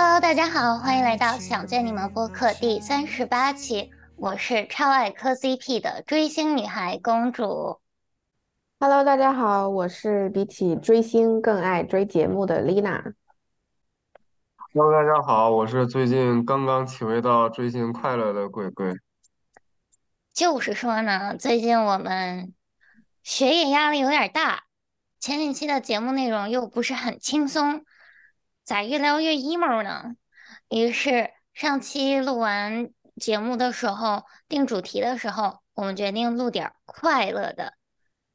Hello，大家好，欢迎来到想见你们播客第三十八期，我是超爱磕 CP 的追星女孩公主。Hello，大家好，我是比起追星更爱追节目的 Lina。Hello，大家好，我是最近刚刚体会到追星快乐的鬼鬼。就是说呢，最近我们学业压力有点大，前几期的节目内容又不是很轻松，咋越聊越 emo 呢？于是上期录完节目的时候，定主题的时候，我们决定录点快乐的。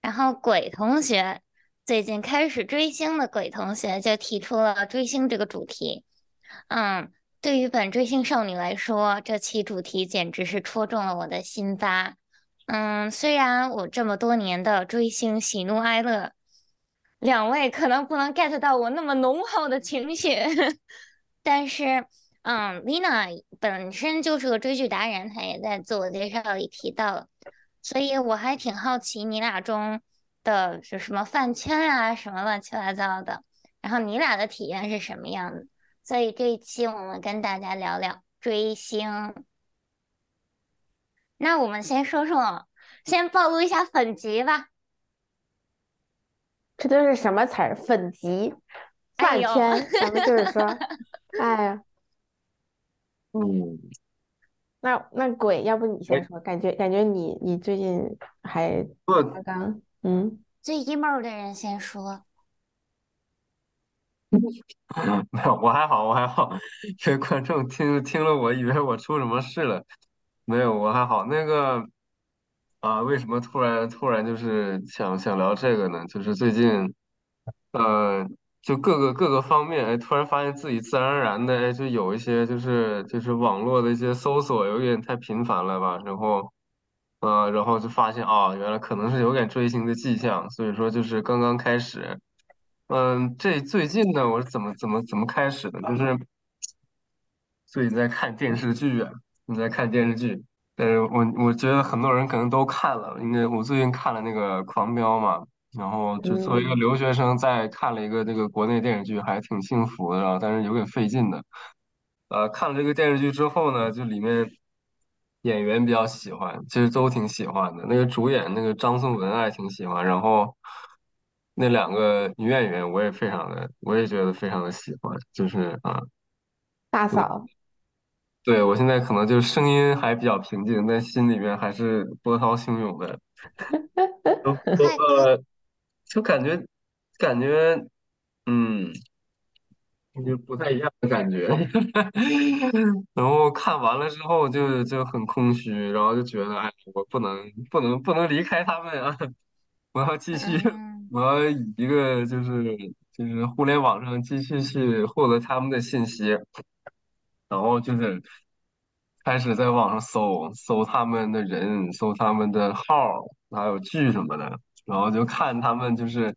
然后鬼同学最近开始追星的鬼同学就提出了追星这个主题。嗯，对于本追星少女来说，这期主题简直是戳中了我的心巴。嗯，虽然我这么多年的追星喜怒哀乐，两位可能不能 get 到我那么浓厚的情绪，但是，嗯，Lina 本身就是个追剧达人，她也在自我介绍里提到了，所以我还挺好奇你俩中的是什么饭圈啊，什么乱七八糟的，然后你俩的体验是什么样的？所以这一期我们跟大家聊聊追星。那我们先说说，先暴露一下粉级吧。这都是什么词儿？粉级、饭圈，咱们就是说，哎呀，嗯，那那鬼，要不你先说？感觉感觉你你最近还刚刚嗯，最 emo 的人先说。没有，我还好，我还好。这观众听听了，我以为我出什么事了。没有，我还好。那个啊，为什么突然突然就是想想聊这个呢？就是最近，呃，就各个各个方面，哎，突然发现自己自然而然的，哎，就有一些就是就是网络的一些搜索有点太频繁了吧。然后，呃，然后就发现啊，原来可能是有点追星的迹象。所以说，就是刚刚开始。嗯，这最近呢，我是怎么怎么怎么开始的？就是最近在看电视剧啊，你在看电视剧，但是我我觉得很多人可能都看了，因为我最近看了那个《狂飙》嘛，然后就作为一个留学生，在看了一个这个国内电视剧，还挺幸福的，然后但是有点费劲的。呃，看了这个电视剧之后呢，就里面演员比较喜欢，其实都挺喜欢的。那个主演那个张颂文还挺喜欢，然后。那两个女演员我也非常的，我也觉得非常的喜欢，就是啊，大嫂，对我现在可能就声音还比较平静，但心里面还是波涛汹涌的，都都呃，就感觉感觉嗯，就不太一样的感觉，然后看完了之后就就很空虚，然后就觉得哎，我不能不能不能离开他们啊，我要继续。我要以一个就是就是互联网上继续去获得他们的信息，然后就是开始在网上搜搜他们的人，搜他们的号，还有剧什么的，然后就看他们就是，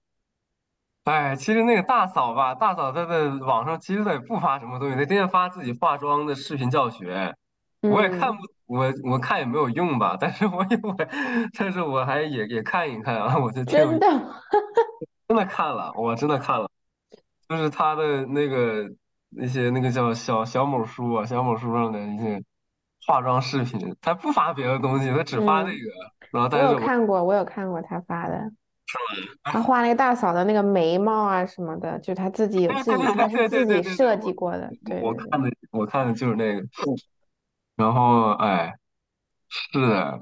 哎，其实那个大嫂吧，大嫂她在网上其实她也不发什么东西，她天天发自己化妆的视频教学，我也看不我我看也没有用吧，但是我也我，但是我还也也看一看啊，我就真的。真的看了，我真的看了，就是她的那个那些那个叫小小某书啊，小某书上的一些化妆视频，他不发别的东西，他只发那个。然后，我有看过，我有看过他发的，是吗？他画那个大嫂的那个眉毛啊什么的，就他自己有自己，他是自己设计过的。对，我看的我看的就是那个。然后，哎，是的，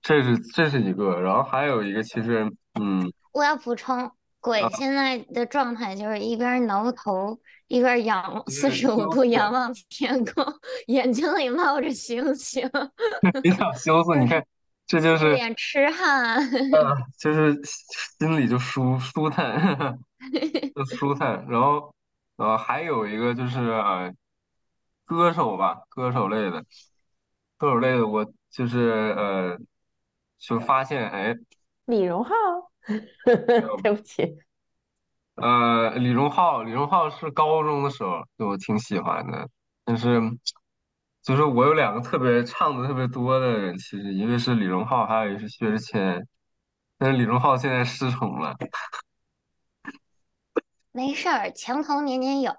这是这是一个，然后还有一个，其实，嗯。我要补充，鬼现在的状态就是一边挠头，一边仰四十五度仰望天空，眼睛里冒着星星。你想羞涩？你看，这就是脸痴汉。就是心里就舒舒坦，就舒坦。然后，呃，还有一个就是呃，歌手吧，歌手类的，歌手类的，我就是呃，就发现，哎，李荣浩。对不起，呃，李荣浩，李荣浩是高中的时候就我挺喜欢的，但是就是我有两个特别唱的特别多的人，其实一个是李荣浩，还有一个是薛之谦，但是李荣浩现在失宠了，没事儿，墙头年年有，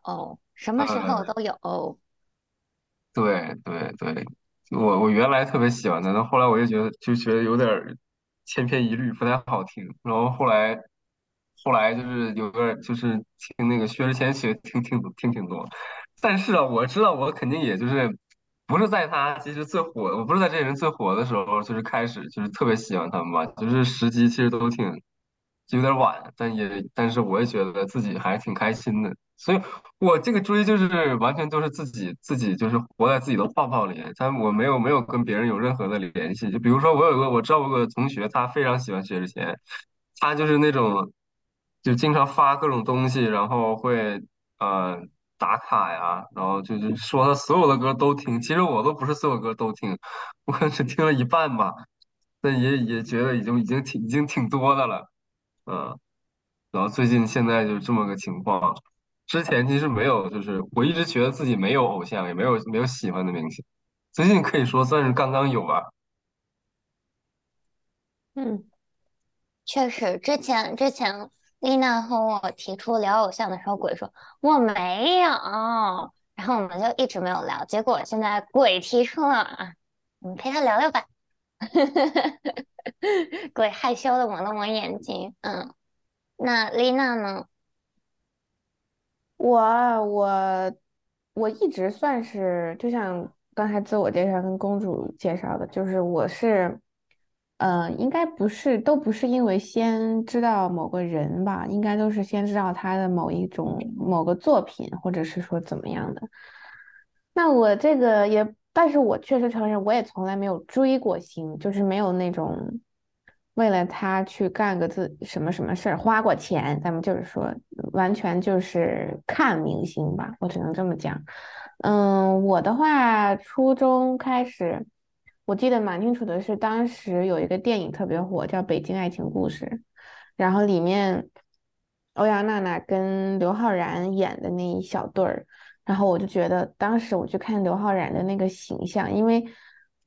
什么时候都有。对对对，我我原来特别喜欢他，但后来我就觉得就觉得有点千篇一律，不太好听。然后后来后来就是有个就是听那个薛之谦学听听听挺多。但是啊，我知道我肯定也就是不是在他其实最火，我不是在这些人最火的时候就是开始就是特别喜欢他们吧，就是时机其实都挺。有点晚，但也，但是我也觉得自己还挺开心的，所以我这个追就是完全都是自己自己就是活在自己的泡泡里，但我没有没有跟别人有任何的联系。就比如说我有个我知道有个同学，他非常喜欢薛之谦，他就是那种就经常发各种东西，然后会呃打卡呀，然后就是说他所有的歌都听。其实我都不是所有歌都听，我只听了一半吧，但也也觉得已经已经挺已经挺多的了。嗯，然后最近现在就是这么个情况，之前其实没有，就是我一直觉得自己没有偶像，也没有没有喜欢的明星，最近可以说算是刚刚有吧。嗯，确实，之前之前丽娜和我提出聊偶像的时候，鬼说我没有，然后我们就一直没有聊，结果现在鬼提出了啊，你陪他聊聊吧。鬼害羞的抹了抹眼睛，嗯，那丽娜呢？我我我一直算是，就像刚才自我介绍跟公主介绍的，就是我是，呃，应该不是，都不是因为先知道某个人吧，应该都是先知道他的某一种某个作品，或者是说怎么样的。那我这个也。但是我确实承认，我也从来没有追过星，就是没有那种为了他去干个自什么什么事儿花过钱。咱们就是说，完全就是看明星吧，我只能这么讲。嗯，我的话，初中开始，我记得蛮清楚的是，当时有一个电影特别火，叫《北京爱情故事》，然后里面欧阳娜娜跟刘昊然演的那一小对儿。然后我就觉得，当时我去看刘昊然的那个形象，因为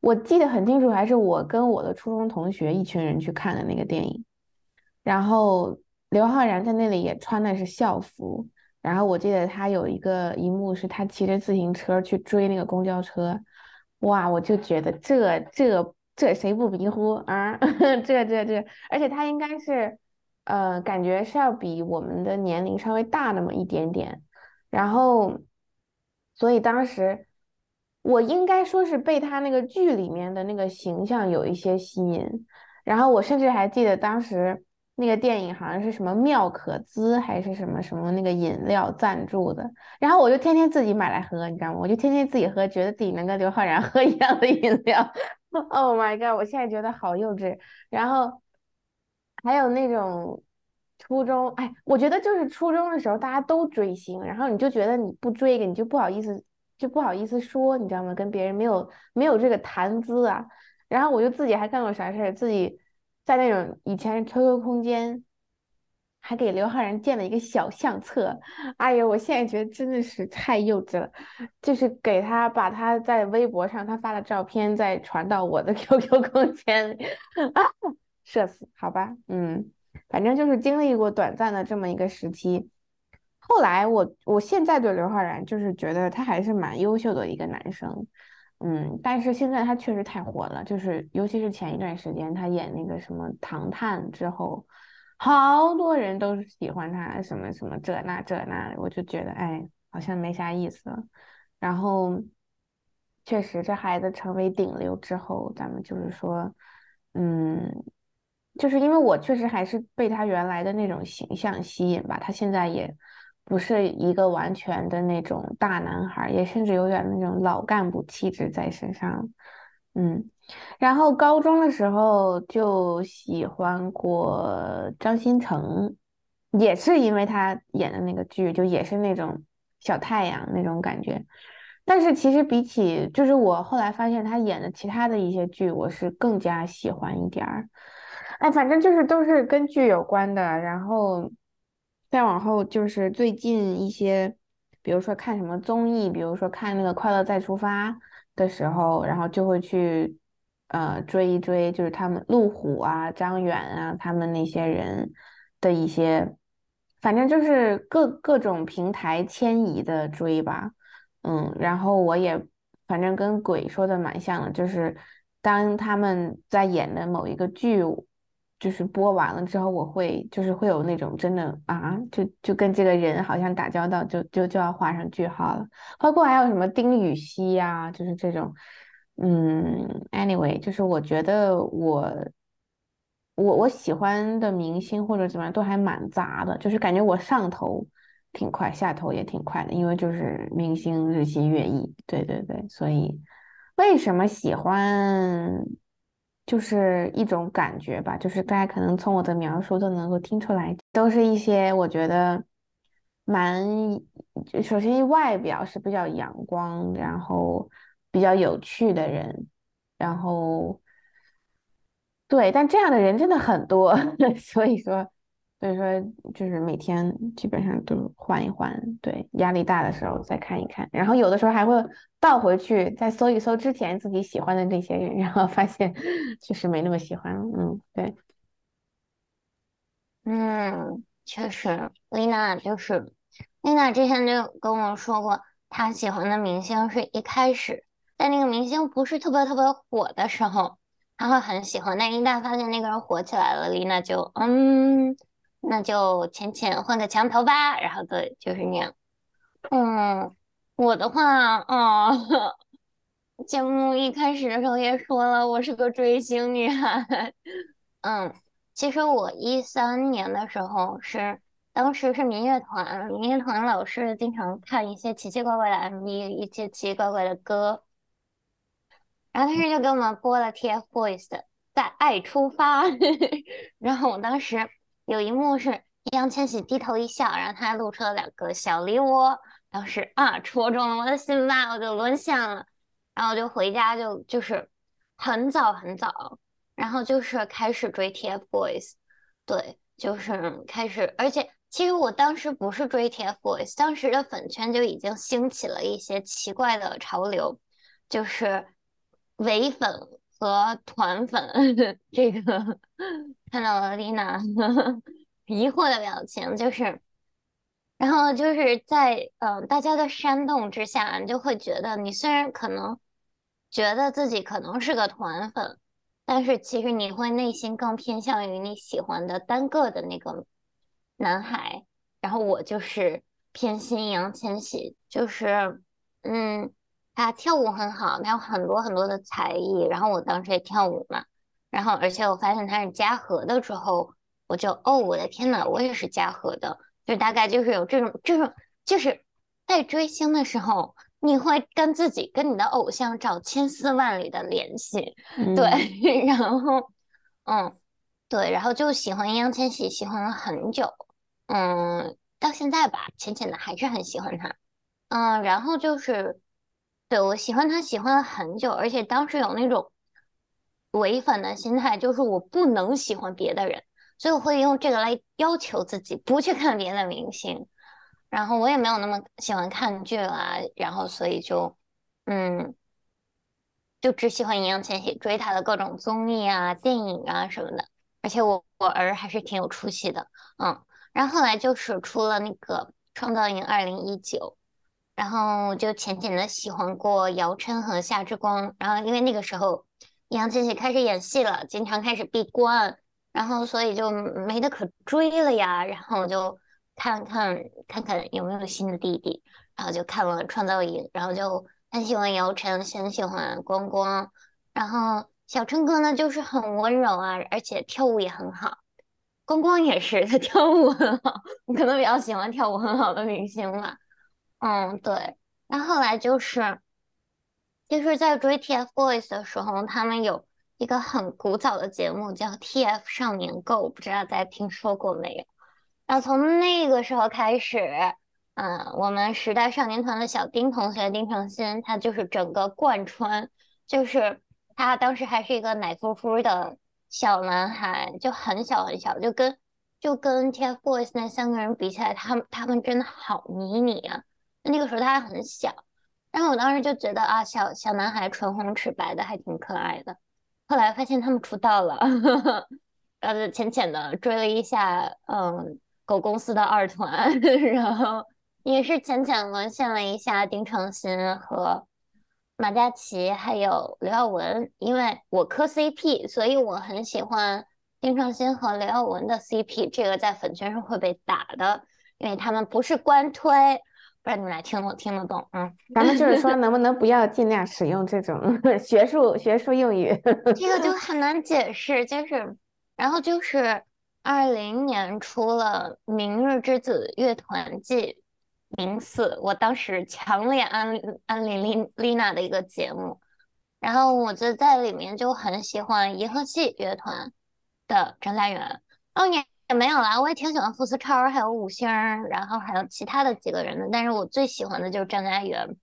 我记得很清楚，还是我跟我的初中同学一群人去看的那个电影。然后刘昊然在那里也穿的是校服，然后我记得他有一个一幕是他骑着自行车去追那个公交车，哇，我就觉得这这这谁不迷糊啊？这这这，而且他应该是，呃，感觉是要比我们的年龄稍微大那么一点点，然后。所以当时我应该说是被他那个剧里面的那个形象有一些吸引，然后我甚至还记得当时那个电影好像是什么妙可滋还是什么什么那个饮料赞助的，然后我就天天自己买来喝，你知道吗？我就天天自己喝，觉得自己能跟刘昊然 喝一样的饮料。Oh my god！我现在觉得好幼稚。然后还有那种。初中，哎，我觉得就是初中的时候，大家都追星，然后你就觉得你不追个，你就不好意思，就不好意思说，你知道吗？跟别人没有没有这个谈资啊。然后我就自己还干过啥事儿，自己在那种以前 QQ 空间，还给刘昊然建了一个小相册。哎呀，我现在觉得真的是太幼稚了，就是给他把他在微博上他发的照片再传到我的 QQ 空间里 社死，好吧，嗯。反正就是经历过短暂的这么一个时期，后来我我现在对刘昊然就是觉得他还是蛮优秀的一个男生，嗯，但是现在他确实太火了，就是尤其是前一段时间他演那个什么《唐探》之后，好多人都是喜欢他，什么什么这那这那，我就觉得哎，好像没啥意思了。然后确实这孩子成为顶流之后，咱们就是说，嗯。就是因为我确实还是被他原来的那种形象吸引吧，他现在也不是一个完全的那种大男孩，也甚至有点那种老干部气质在身上。嗯，然后高中的时候就喜欢过张新成，也是因为他演的那个剧，就也是那种小太阳那种感觉。但是其实比起，就是我后来发现他演的其他的一些剧，我是更加喜欢一点儿。哎，反正就是都是跟剧有关的，然后再往后就是最近一些，比如说看什么综艺，比如说看那个《快乐再出发》的时候，然后就会去呃追一追，就是他们路虎啊、张远啊他们那些人的一些反正就是各各种平台迁移的追吧，嗯，然后我也反正跟鬼说的蛮像的，就是当他们在演的某一个剧，就是播完了之后，我会就是会有那种真的啊，就就跟这个人好像打交道，就就就要画上句号了。包括还有什么丁禹兮呀，就是这种，嗯，anyway，就是我觉得我。我我喜欢的明星或者怎么样都还蛮杂的，就是感觉我上头挺快，下头也挺快的，因为就是明星日新月异，对对对，所以为什么喜欢就是一种感觉吧，就是大家可能从我的描述都能够听出来，都是一些我觉得蛮首先外表是比较阳光，然后比较有趣的人，然后。对，但这样的人真的很多，所以说，所以说就是每天基本上都换一换。对，压力大的时候再看一看，然后有的时候还会倒回去再搜一搜之前自己喜欢的那些人，然后发现 确实没那么喜欢了。嗯，对，嗯，确实，丽娜就是丽娜之前就跟我说过，她喜欢的明星是一开始在那个明星不是特别特别火的时候。他会很喜欢，但一旦发现那个人火起来了，丽娜就嗯，那就浅浅换个墙头吧，然后对，就是那样。嗯，我的话，嗯，节目一开始的时候也说了，我是个追星女孩。嗯，其实我一三年的时候是，当时是民乐团，民乐团老师经常看一些奇奇怪怪的 MV，一些奇奇怪怪的歌。然后当时就给我们播了 TFBOYS 的《在爱出发》，然后我当时有一幕是易烊千玺低头一笑，然后他还露出了两个小梨窝，当时啊戳中了我的心吧，我就沦陷了，然后我就回家就就是很早很早，然后就是开始追 TFBOYS，对，就是开始，而且其实我当时不是追 TFBOYS，当时的粉圈就已经兴起了一些奇怪的潮流，就是。唯粉和团粉，这个看到了丽娜 疑惑的表情，就是，然后就是在嗯大家的煽动之下，你就会觉得你虽然可能觉得自己可能是个团粉，但是其实你会内心更偏向于你喜欢的单个的那个男孩，然后我就是偏心易烊千玺，就是嗯。他跳舞很好，他有很多很多的才艺。然后我当时也跳舞嘛，然后而且我发现他是嘉禾的之后，我就哦，我的天呐，我也是嘉禾的，就大概就是有这种这种，就是在追星的时候，你会跟自己跟你的偶像找千丝万缕的联系，对，然后嗯，对，然后就喜欢易烊千玺，喜欢了很久，嗯，到现在吧，浅浅的还是很喜欢他，嗯，然后就是。对我喜欢他，喜欢了很久，而且当时有那种唯粉的心态，就是我不能喜欢别的人，所以我会用这个来要求自己，不去看别的明星。然后我也没有那么喜欢看剧啦，然后所以就嗯，就只喜欢易烊千玺，追他的各种综艺啊、电影啊什么的。而且我我儿还是挺有出息的，嗯。然后后来就是出了那个《创造营二零一九》。然后就浅浅的喜欢过姚琛和夏之光，然后因为那个时候易烊千玺开始演戏了，经常开始闭关，然后所以就没得可追了呀。然后我就看看看看有没有新的弟弟，然后就看了《创造营》，然后就很喜欢姚晨，很喜欢光光，然后小春哥呢就是很温柔啊，而且跳舞也很好，光光也是他跳舞很好，我 可能比较喜欢跳舞很好的明星吧。嗯，对。那后来就是，就是在追 TFBOYS 的时候，他们有一个很古早的节目叫 TF 少年 GO，不知道大家听说过没有？那从那个时候开始，嗯，我们时代少年团的小丁同学丁程鑫，他就是整个贯穿，就是他当时还是一个奶乎乎的小男孩，就很小很小，就跟就跟 TFBOYS 那三个人比起来，他们他们真的好迷你啊。那个时候他还很小，然后我当时就觉得啊，小小男孩唇红齿白的还挺可爱的。后来发现他们出道了，然后就浅浅的追了一下，嗯，狗公司的二团，然后也是浅浅沦陷了一下丁程鑫和马嘉祺，还有刘耀文。因为我磕 CP，所以我很喜欢丁程鑫和刘耀文的 CP。这个在粉圈是会被打的，因为他们不是官推。不然你们俩听懂听得懂？嗯，咱们就是说，能不能不要尽量使用这种 学术学术用语？这个就很难解释，就是，然后就是二零年出了《明日之子乐团季》零四，我当时强烈安安利丽丽娜的一个节目，然后我就在里面就很喜欢银河系乐团的张嘉元，哦你。也没有啦，我也挺喜欢傅斯超，还有五星，然后还有其他的几个人的，但是我最喜欢的就是张嘉元。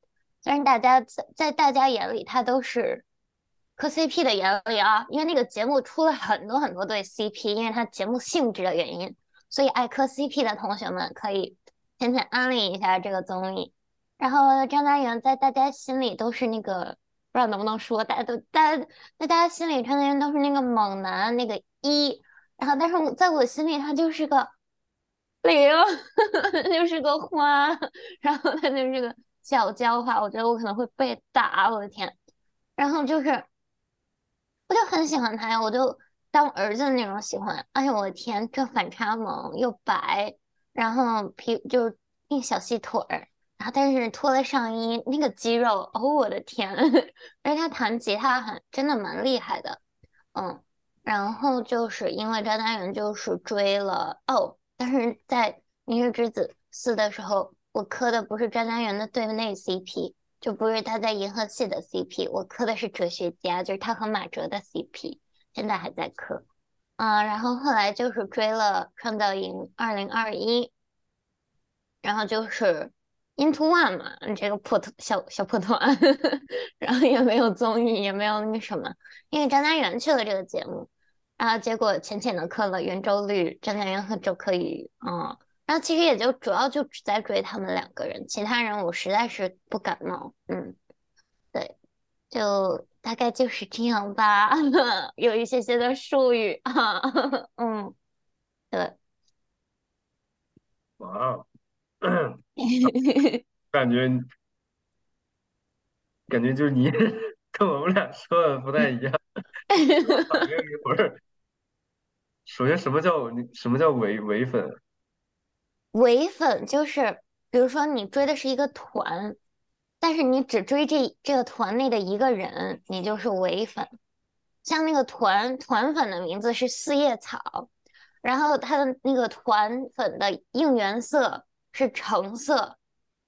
虽然大家在在大家眼里他都是磕 CP 的眼里啊，因为那个节目出了很多很多对 CP，因为他节目性质的原因，所以爱磕 CP 的同学们可以浅浅安利一下这个综艺。然后张嘉元在大家心里都是那个不知道能不能说，大家都大家在大家心里张嘉元都是那个猛男那个一。然后，但是我在我心里，他就是个 零，就是个花，然后他就是个小娇花。我觉得我可能会被打，我的天！然后就是，我就很喜欢他呀，我就当儿子的那种喜欢。哎呦，我的天，这反差萌又白，然后皮就是那小细腿儿，然后但是脱了上衣，那个肌肉，哦，我的天！而且他弹吉他很真的蛮厉害的，嗯。然后就是因为张嘉元就是追了哦，但是在《明日之子四》的时候，我磕的不是张嘉元的对内 CP，就不是他在银河系的 CP，我磕的是哲学家，就是他和马哲的 CP，现在还在磕啊。然后后来就是追了创造营二零二一，然后就是 Into One 嘛，这个破团小小破团，然后也没有综艺，也没有那个什么。因为张家元去了这个节目，然后结果浅浅的磕了圆周率、张家元和周柯宇，嗯，然后其实也就主要就只在追他们两个人，其他人我实在是不感冒，嗯，对，就大概就是这样吧，有一些些的术语啊，嗯，对，哇，感觉感觉就是你。跟我们俩说的不太一样，反应一会儿。首先，什么叫什么叫伪伪粉？伪粉就是，比如说你追的是一个团，但是你只追这这个团内的一个人，你就是伪粉。像那个团团粉的名字是四叶草，然后他的那个团粉的应援色是橙色，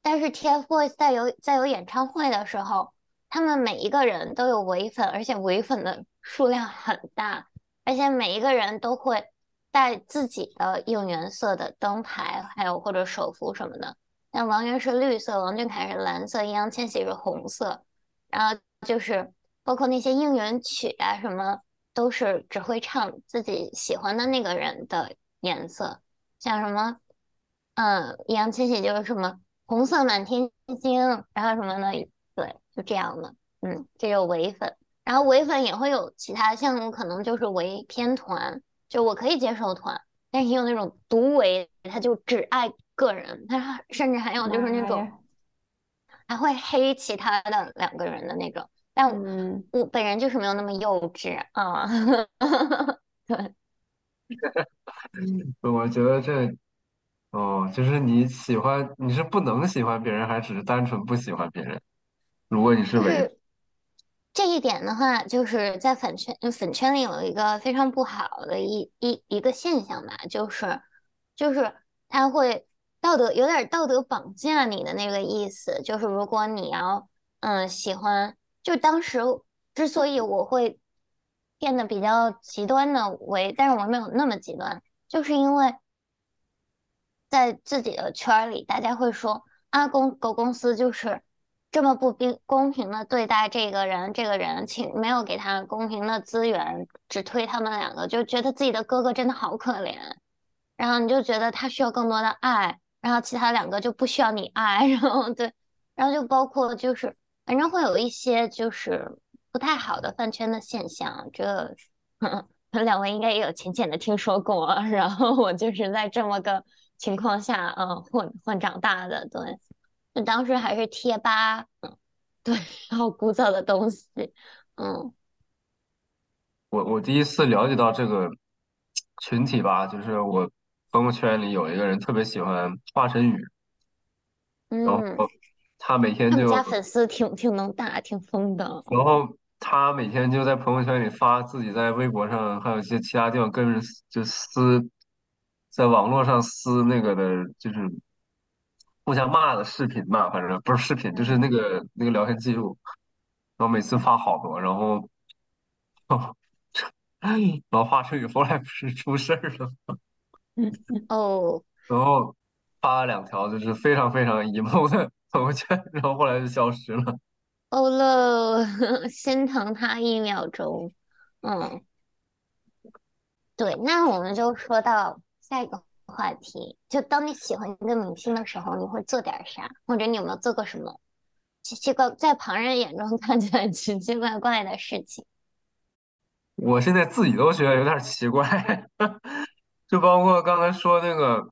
但是 TFBOYS 在有在有演唱会的时候。他们每一个人都有唯粉，而且唯粉的数量很大，而且每一个人都会带自己的应援色的灯牌，还有或者手幅什么的。像王源是绿色，王俊凯是蓝色，易烊千玺是红色。然后就是包括那些应援曲啊什么，都是只会唱自己喜欢的那个人的颜色。像什么，嗯，易烊千玺就是什么红色满天星，然后什么的。对，就这样的，嗯，这就唯粉，然后唯粉也会有其他项目，可能就是唯偏团，就我可以接受团，但是也有那种独唯，他就只爱个人，他甚至还有就是那种还会黑其他的两个人的那种，但我我本人就是没有那么幼稚啊，对，我觉得这，哦，就是你喜欢，你是不能喜欢别人，还只是单纯不喜欢别人？如果你是伪，这一点的话，就是在粉圈粉圈里有一个非常不好的一一一个现象吧，就是就是他会道德有点道德绑架你的那个意思，就是如果你要嗯喜欢，就当时之所以我会变得比较极端的为，但是我没有那么极端，就是因为在自己的圈里，大家会说啊公狗公司就是。这么不公公平的对待这个人，这个人请没有给他公平的资源，只推他们两个，就觉得自己的哥哥真的好可怜，然后你就觉得他需要更多的爱，然后其他两个就不需要你爱，然后对，然后就包括就是反正会有一些就是不太好的饭圈的现象，这 两位应该也有浅浅的听说过，然后我就是在这么个情况下，嗯，混混长大的，对，那当时还是贴吧，嗯，对，好古早的东西，嗯，我我第一次了解到这个群体吧，就是我朋友圈里有一个人特别喜欢华晨宇，然。后嗯，他每天就，家粉丝挺挺能打，挺疯的，然后他每天就在朋友圈里发自己在微博上还有一些其他地方跟人就撕，在网络上撕那个的，就是互相骂的视频嘛，反正不是视频，就是那个那个聊天记录，然后每次发好多，然后。然后华晨宇后来不是出事儿了吗，哦。然后发了两条就是非常非常 emo 的朋友圈，然后后来就消失了。哦了，心疼他一秒钟。嗯，对，那我们就说到下一个话题，就当你喜欢一个明星的时候，你会做点啥，或者你有没有做过什么奇奇怪，在旁人眼中 看起来奇奇怪怪的事情？我现在自己都觉得有点奇怪，就包括刚才说那个，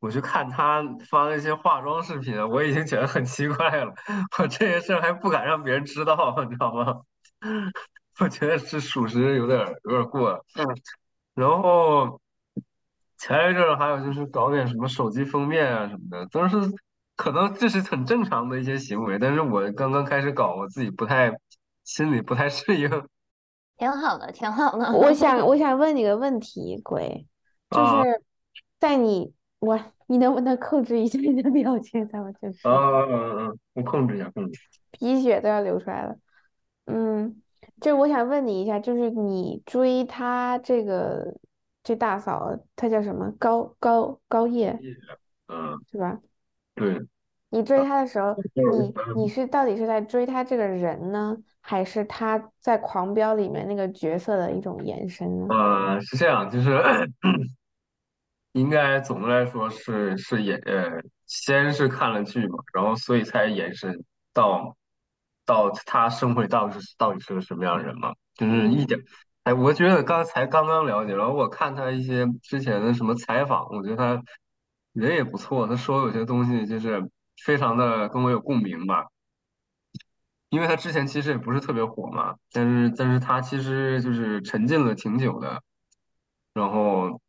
我去看他发那些化妆视频，我已经觉得很奇怪了。我这些事儿还不敢让别人知道，你知道吗？我觉得是属实有点有点过了。然后前一阵儿还有就是搞点什么手机封面啊什么的，都是可能这是很正常的一些行为，但是我刚刚开始搞，我自己不太心里不太适应 挺好的，挺好的。我想，我想问你个问题，鬼，就啊是在你我，你能不能控制一下你的表情？咱们就是啊啊啊！我控制一下，控制。鼻血都要流出来了。嗯，就是我想问你一下，就是你追他这个这大嫂，她叫什么？高高高叶嗯，是吧？对，你追她的时候，你你嗯是到底是在追他这个人呢，还是他在《狂飙》里面那个角色的一种延伸呢？呃，是这样，就是 应该总的来说是是演呃，先是看了剧嘛，然后所以才延伸到到他生活里到底是到底是个什么样的人嘛，就是一嗯。点，哎，我觉得刚才刚刚了解，然后我看他一些之前的什么采访，我觉得他人也不错，他说有些东西就是非常的跟我有共鸣吧。因为他之前其实也不是特别火嘛，但是但是他其实就是沉浸了挺久的，然后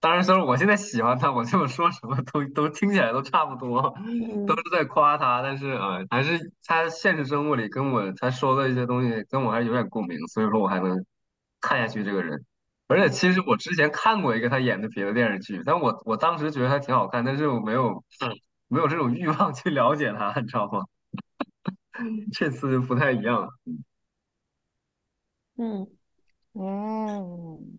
当然虽然我现在喜欢他，我这么说什么都都听起来都差不多，都嗯是在夸他，但是呃还是他现实生活里跟我他说的一些东西跟我还是有点共鸣，所以说我还能看下去这个人。而且其实我之前看过一个他演的别的电视剧，但我我当时觉得还挺好看，但是我没有没有这种欲望去了解他，你知道吗？这次就不太一样。嗯。嗯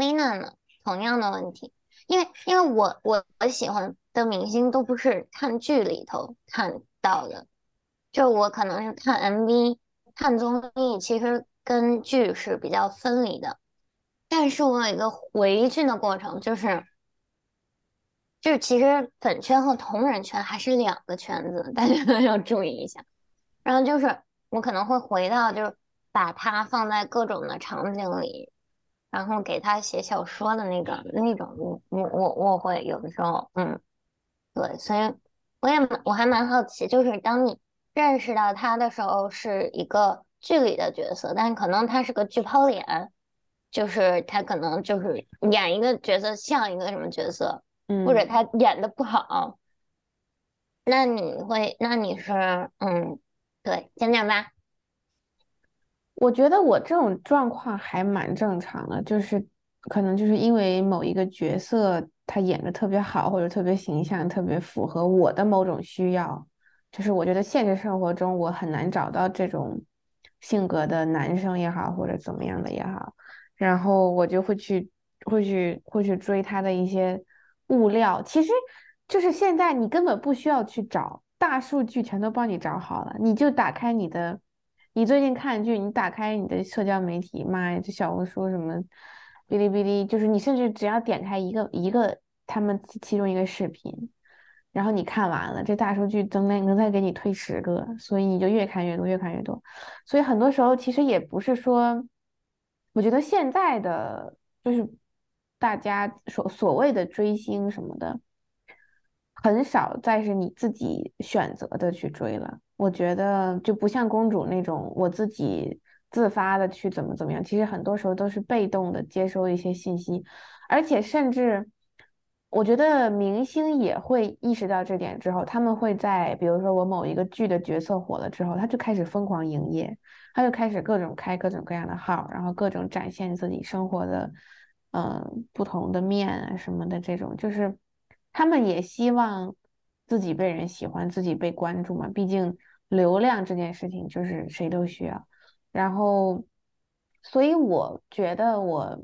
丽娜呢？同样的问题，因为因为我我我喜欢的明星都不是看剧里头看到的，就我可能是看 MV、看综艺，其实跟剧是比较分离的。但是我有一个回去的过程，就是就是其实粉圈和同人圈还是两个圈子，大家都要注意一下。然后就是我可能会回到，就是把它放在各种的场景里，然后给他写小说的那个那种，我我我我会有的时候，嗯，对，所以我也我还蛮好奇，就是当你认识到他的时候是一个剧里的角色，但可能他是个剧抛脸，就是他可能就是演一个角色像一个什么角色，或者嗯，他演的不好，那你会，那你是嗯。对，讲讲吧。我觉得我这种状况还蛮正常的，就是可能就是因为某一个角色他演的特别好，或者特别形象，特别符合我的某种需要，就是我觉得现实生活中我很难找到这种性格的男生也好，或者怎么样的也好，然后我就会去会去会去追他的一些物料，其实就是现在你根本不需要去找，大数据全都帮你找好了，你就打开你的。你最近看剧，你打开你的社交媒体，妈呀，这小红书什么，哔哩哔哩，就是你甚至只要点开一个一个他们其中一个视频，然后你看完了，这大数据能能能再给你推十个，所以你就越看越多，越看越多。所以很多时候其实也不是说，我觉得现在的就是大家所所谓的追星什么的，很少再是你自己选择的去追了。我觉得就不像公主那种我自己自发的去怎么怎么样，其实很多时候都是被动的接收一些信息，而且甚至。我觉得明星也会意识到这点之后，他们会在比如说我某一个剧的角色火了之后，他就开始疯狂营业，他就开始各种开各种各样的号，然后各种展现自己生活的，嗯，不同的面啊什么的这种，就是他们也希望自己被人喜欢，自己被关注嘛。毕竟流量这件事情就是谁都需要，然后，所以我觉得我。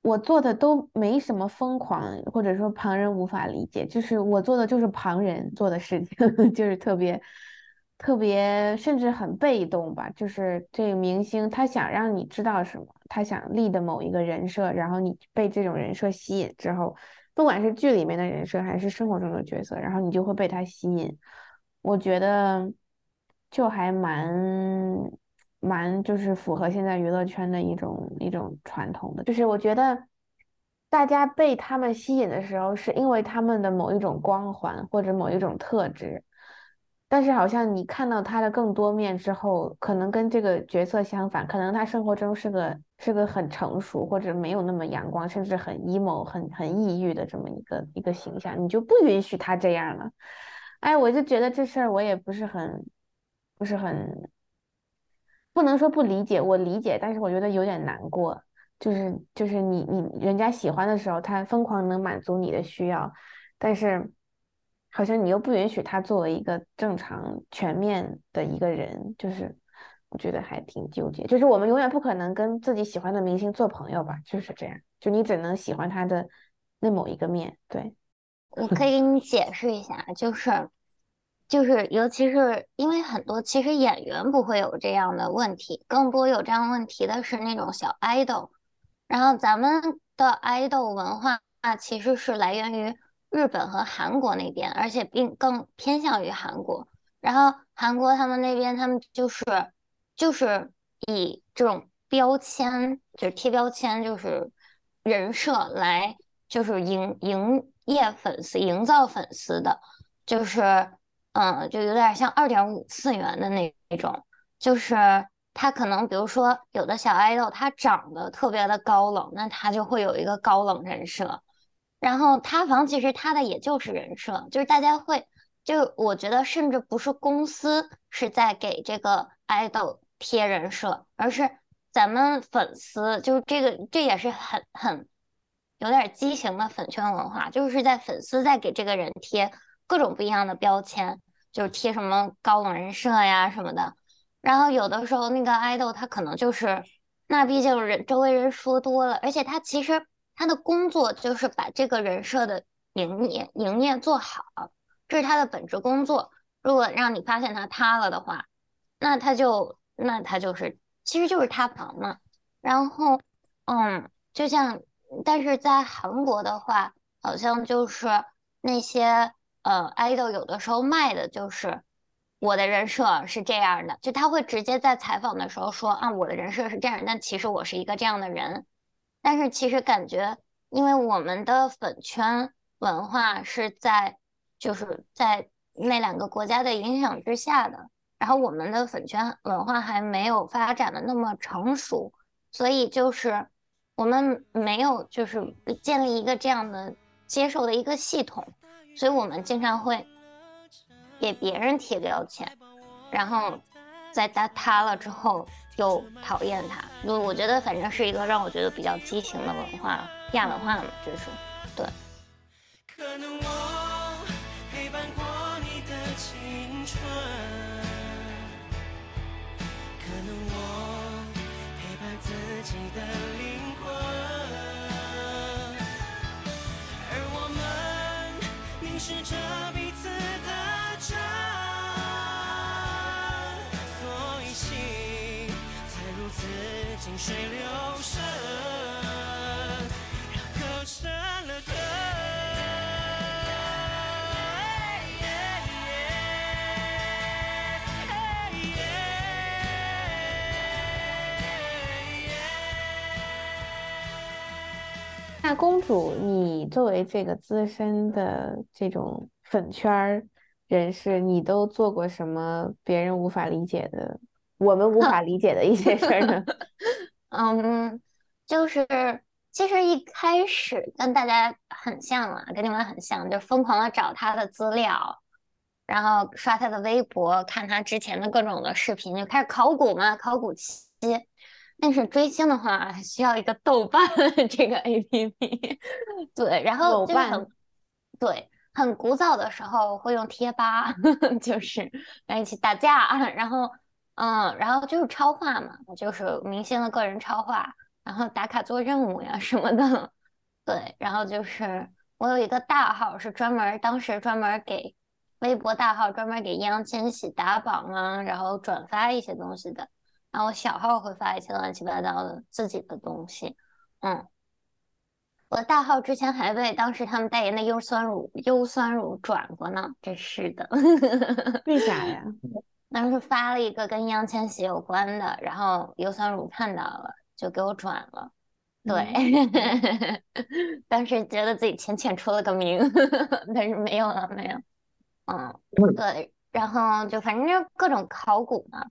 我做的都没什么疯狂，或者说旁人无法理解，就是我做的就是旁人做的事情，就是特别特别，甚至很被动吧。就是这个明星他想让你知道什么，他想立的某一个人设，然后你被这种人设吸引之后，不管是剧里面的人设还是生活中的角色，然后你就会被他吸引。我觉得就还蛮。蛮就是符合现在娱乐圈的一种一种传统的，就是我觉得大家被他们吸引的时候，是因为他们的某一种光环或者某一种特质，但是好像你看到他的更多面之后，可能跟这个角色相反，可能他生活中是个是个很成熟或者没有那么阳光，甚至很 emo 很很抑郁的这么一个一个形象，你就不允许他这样了。哎，我就觉得这事儿我也不是很不是很。不能说不理解，我理解，但是我觉得有点难过。就是就是你你人家喜欢的时候，他疯狂能满足你的需要，但是好像你又不允许他作为一个正常全面的一个人，就是我觉得还挺纠结。就是我们永远不可能跟自己喜欢的明星做朋友吧？就是这样，就你只能喜欢他的那某一个面。对，我可以给你解释一下，就是。就是，尤其是因为很多其实演员不会有这样的问题，更多有这样问题的是那种小爱豆。然后咱们的爱豆文化其实是来源于日本和韩国那边，而且并更偏向于韩国。然后韩国他们那边，他们就是就是以这种标签，就是贴标签，就是人设来，就是营营业粉丝、营造粉丝的，就是。嗯，就有点像二点五次元的那那种，就是他可能，比如说有的小爱豆，他长得特别的高冷，那他就会有一个高冷人设。然后塌房其实他的也就是人设，就是大家会，就我觉得甚至不是公司是在给这个爱豆贴人设，而是咱们粉丝，就是这个这也是很很有点畸形的粉圈文化，就是在粉丝在给这个人贴各种不一样的标签。就是贴什么高冷人设呀什么的，然后有的时候那个爱豆他可能就是，那毕竟人周围人说多了，而且他其实他的工作就是把这个人设的营业营业做好，这是他的本职工作。如果让你发现他塌了的话，那他就那他就是其实就是塌房嘛。然后嗯，就像但是在韩国的话，好像就是那些。呃，idol 有的时候卖的就是我的人设是这样的，就他会直接在采访的时候说啊，我的人设是这样，但其实我是一个这样的人。但是其实感觉，因为我们的粉圈文化是在就是在那两个国家的影响之下的，然后我们的粉圈文化还没有发展的那么成熟，所以就是我们没有就是建立一个这样的接受的一个系统。所以我们经常会给别人贴标签，然后在他塌了之后又讨厌他。就我觉得，反正是一个让我觉得比较畸形的文化，亚文化嘛，就是对。是着彼此水流深，让刻成了根。那公主，你作为这个资深的这种粉圈儿人士，你都做过什么别人无法理解的、我们无法理解的一些事儿呢？嗯，就是其实一开始跟大家很像啊，跟你们很像，就疯狂的找他的资料，然后刷他的微博，看他之前的各种的视频，就开始考古嘛，考古期。但是追星的话，需要一个豆瓣 这个 APP，对，然后就是很对很古早的时候会用贴吧，就是在一起打架，然后嗯，然后就是超话嘛，就是明星的个人超话，然后打卡做任务呀什么的，对，然后就是我有一个大号是专门当时专门给微博大号专门给易烊千玺打榜啊，然后转发一些东西的。然后小号会发一些乱七八糟的自己的东西，嗯，我大号之前还被当时他们代言的优酸乳优酸乳转过呢，真是的。为啥呀？当时发了一个跟易烊千玺有关的，然后优酸乳看到了，就给我转了。对，当时觉得自己浅浅出了个名，但是没有了，没有。嗯，对，然后就反正就各种考古嘛。